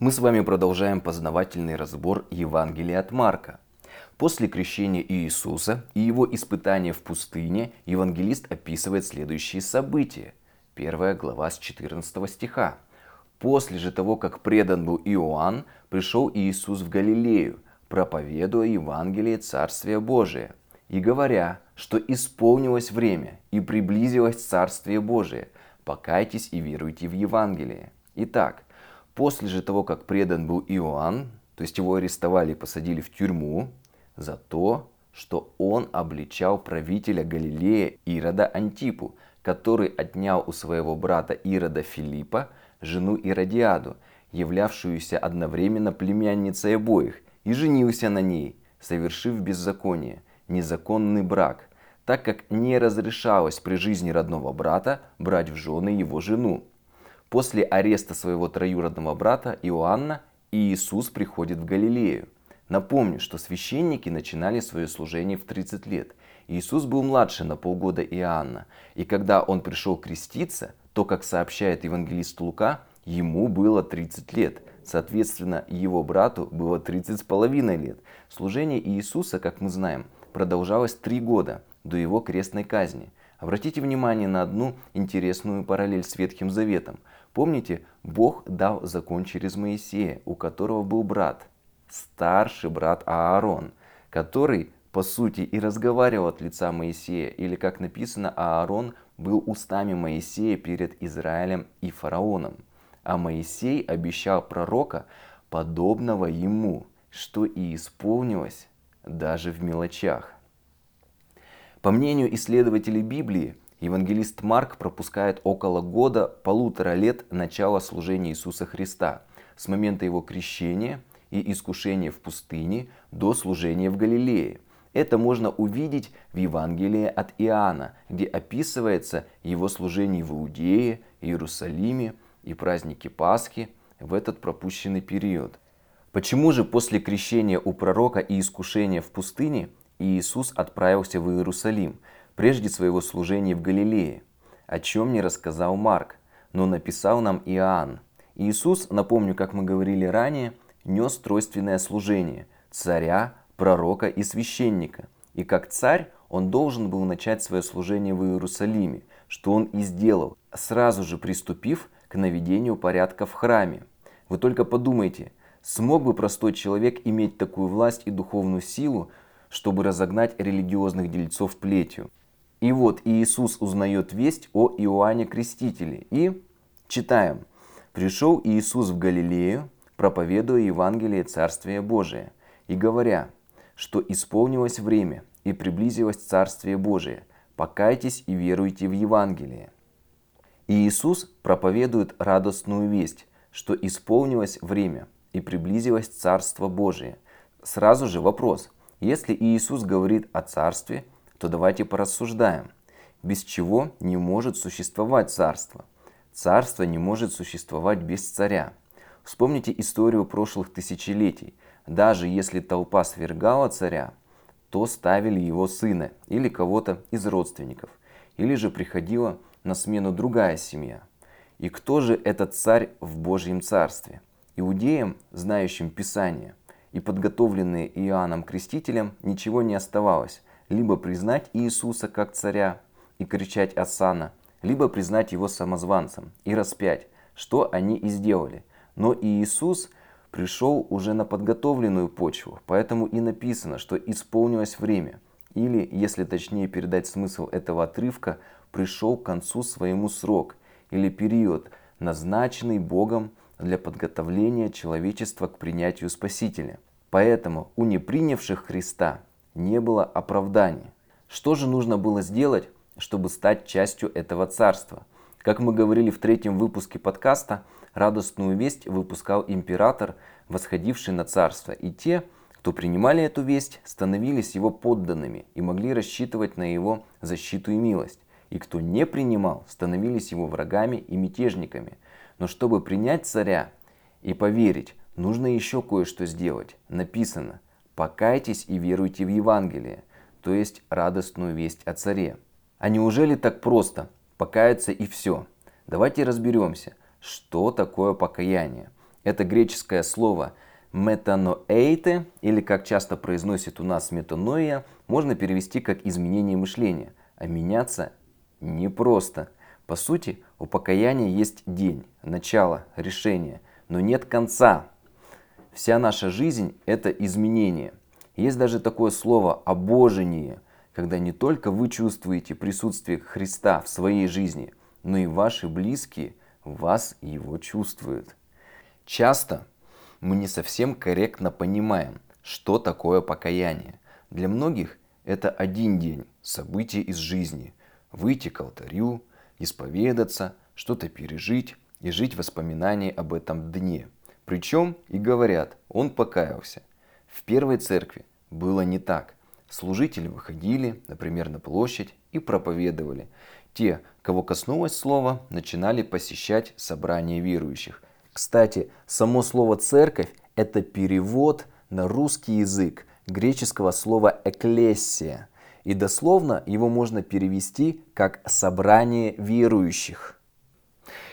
Мы с вами продолжаем познавательный разбор Евангелия от Марка. После крещения Иисуса и его испытания в пустыне евангелист описывает следующие события. Первая глава с 14 стиха. После же того, как предан был Иоанн, пришел Иисус в Галилею, проповедуя Евангелие Царствия Божия, и говоря, что исполнилось время и приблизилось Царствие Божие, покайтесь и веруйте в Евангелие. Итак, после же того, как предан был Иоанн, то есть его арестовали и посадили в тюрьму за то, что он обличал правителя Галилея Ирода Антипу, который отнял у своего брата Ирода Филиппа жену Иродиаду, являвшуюся одновременно племянницей обоих, и женился на ней, совершив беззаконие, незаконный брак, так как не разрешалось при жизни родного брата брать в жены его жену. После ареста своего троюродного брата Иоанна Иисус приходит в Галилею. Напомню, что священники начинали свое служение в 30 лет. Иисус был младше на полгода Иоанна. И когда он пришел креститься, то, как сообщает евангелист Лука, ему было 30 лет. Соответственно, его брату было 30 с половиной лет. Служение Иисуса, как мы знаем, продолжалось три года до его крестной казни. Обратите внимание на одну интересную параллель с Ветхим Заветом. Помните, Бог дал закон через Моисея, у которого был брат, старший брат Аарон, который, по сути, и разговаривал от лица Моисея, или, как написано, Аарон был устами Моисея перед Израилем и фараоном. А Моисей обещал пророка, подобного ему, что и исполнилось даже в мелочах. По мнению исследователей Библии, евангелист Марк пропускает около года, полутора лет начала служения Иисуса Христа, с момента его крещения и искушения в пустыне до служения в Галилее. Это можно увидеть в Евангелии от Иоанна, где описывается его служение в Иудее, Иерусалиме – и праздники Пасхи в этот пропущенный период. Почему же после крещения у пророка и искушения в пустыне Иисус отправился в Иерусалим, прежде своего служения в Галилее? О чем не рассказал Марк, но написал нам Иоанн. Иисус, напомню, как мы говорили ранее, нес тройственное служение – царя, пророка и священника. И как царь он должен был начать свое служение в Иерусалиме, что он и сделал, сразу же приступив к наведению порядка в храме. Вы только подумайте, смог бы простой человек иметь такую власть и духовную силу, чтобы разогнать религиозных дельцов плетью? И вот Иисус узнает весть о Иоанне Крестителе. И читаем. «Пришел Иисус в Галилею, проповедуя Евангелие Царствия Божия, и говоря, что исполнилось время и приблизилось Царствие Божие, покайтесь и веруйте в Евангелие». И Иисус проповедует радостную весть, что исполнилось время и приблизилось Царство Божие. Сразу же вопрос. Если Иисус говорит о Царстве, то давайте порассуждаем. Без чего не может существовать Царство? Царство не может существовать без царя. Вспомните историю прошлых тысячелетий. Даже если толпа свергала царя, то ставили его сына или кого-то из родственников. Или же приходила на смену другая семья. И кто же этот царь в Божьем Царстве? Иудеям, знающим Писание и подготовленные Иоанном Крестителем, ничего не оставалось, либо признать Иисуса как царя и кричать «Асана», либо признать его самозванцем и распять, что они и сделали. Но Иисус пришел уже на подготовленную почву, поэтому и написано, что исполнилось время. Или, если точнее передать смысл этого отрывка, пришел к концу своему срок или период, назначенный Богом для подготовления человечества к принятию Спасителя. Поэтому у непринявших Христа не было оправдания. Что же нужно было сделать, чтобы стать частью этого царства? Как мы говорили в третьем выпуске подкаста, радостную весть выпускал император, восходивший на царство, и те, кто принимали эту весть, становились его подданными и могли рассчитывать на его защиту и милость и кто не принимал, становились его врагами и мятежниками. Но чтобы принять царя и поверить, нужно еще кое-что сделать. Написано «покайтесь и веруйте в Евангелие», то есть радостную весть о царе. А неужели так просто? Покаяться и все. Давайте разберемся, что такое покаяние. Это греческое слово метаноэйте, или как часто произносит у нас метаноия, можно перевести как изменение мышления. А меняться непросто. По сути, у покаяния есть день, начало, решение, но нет конца. Вся наша жизнь – это изменение. Есть даже такое слово «обожение», когда не только вы чувствуете присутствие Христа в своей жизни, но и ваши близкие вас его чувствуют. Часто мы не совсем корректно понимаем, что такое покаяние. Для многих это один день, события из жизни. Выйти к алтарю, исповедаться, что-то пережить и жить воспоминания об этом дне. Причем и говорят, он покаялся. В первой церкви было не так. Служители выходили, например, на площадь и проповедовали. Те, кого коснулось слово, начинали посещать собрания верующих. Кстати, само слово «церковь» – это перевод на русский язык греческого слова «экклесия». И дословно его можно перевести как «собрание верующих».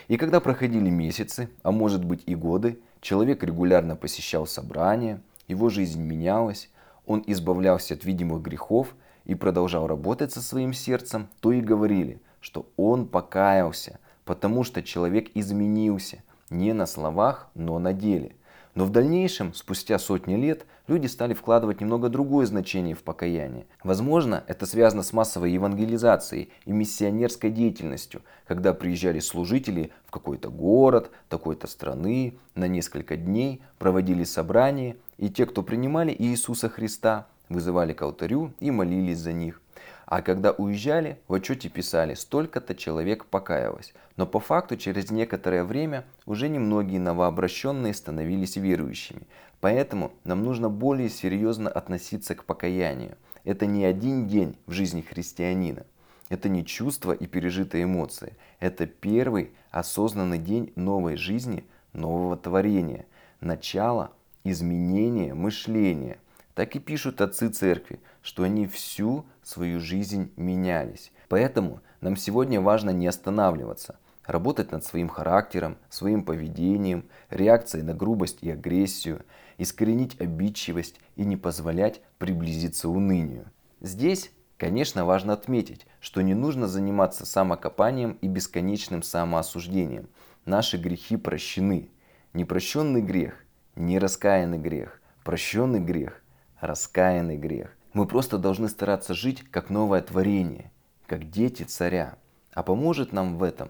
И когда проходили месяцы, а может быть и годы, человек регулярно посещал собрания, его жизнь менялась, он избавлялся от видимых грехов и продолжал работать со своим сердцем, то и говорили, что он покаялся, потому что человек изменился не на словах, но на деле. Но в дальнейшем, спустя сотни лет, люди стали вкладывать немного другое значение в покаяние. Возможно, это связано с массовой евангелизацией и миссионерской деятельностью, когда приезжали служители в какой-то город, такой-то страны, на несколько дней проводили собрания, и те, кто принимали Иисуса Христа, вызывали к алтарю и молились за них. А когда уезжали, в отчете писали, столько-то человек покаялось. Но по факту через некоторое время уже немногие новообращенные становились верующими. Поэтому нам нужно более серьезно относиться к покаянию. Это не один день в жизни христианина. Это не чувство и пережитые эмоции. Это первый осознанный день новой жизни, нового творения. Начало изменения мышления. Так и пишут отцы церкви, что они всю свою жизнь менялись. Поэтому нам сегодня важно не останавливаться, работать над своим характером, своим поведением, реакцией на грубость и агрессию, искоренить обидчивость и не позволять приблизиться унынию. Здесь, конечно, важно отметить, что не нужно заниматься самокопанием и бесконечным самоосуждением. Наши грехи прощены. Непрощенный грех, нераскаянный грех, прощенный грех раскаянный грех. Мы просто должны стараться жить как новое творение, как дети царя. А поможет нам в этом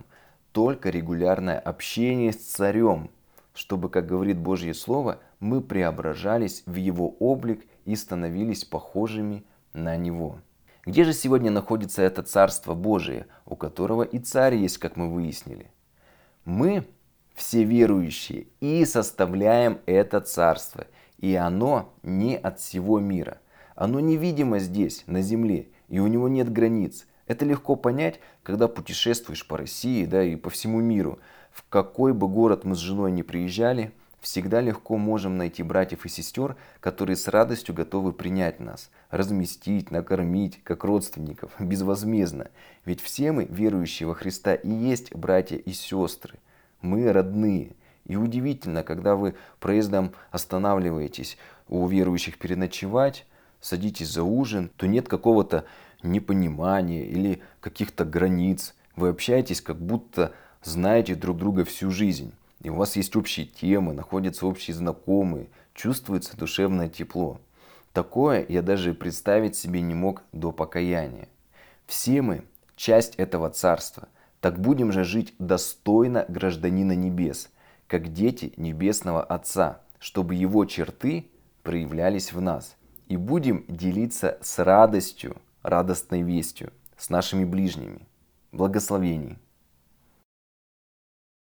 только регулярное общение с царем, чтобы, как говорит Божье Слово, мы преображались в его облик и становились похожими на него. Где же сегодня находится это Царство Божие, у которого и царь есть, как мы выяснили? Мы, все верующие, и составляем это Царство – и оно не от всего мира. Оно невидимо здесь, на Земле, и у него нет границ. Это легко понять, когда путешествуешь по России да, и по всему миру. В какой бы город мы с женой не приезжали, всегда легко можем найти братьев и сестер, которые с радостью готовы принять нас, разместить, накормить, как родственников, безвозмездно. Ведь все мы, верующие во Христа, и есть братья и сестры. Мы родные – и удивительно, когда вы проездом останавливаетесь у верующих переночевать, садитесь за ужин, то нет какого-то непонимания или каких-то границ. Вы общаетесь, как будто знаете друг друга всю жизнь. И у вас есть общие темы, находятся общие знакомые, чувствуется душевное тепло. Такое я даже представить себе не мог до покаяния. Все мы часть этого царства. Так будем же жить достойно гражданина небес – как дети Небесного Отца, чтобы Его черты проявлялись в нас. И будем делиться с радостью, радостной вестью, с нашими ближними. Благословений!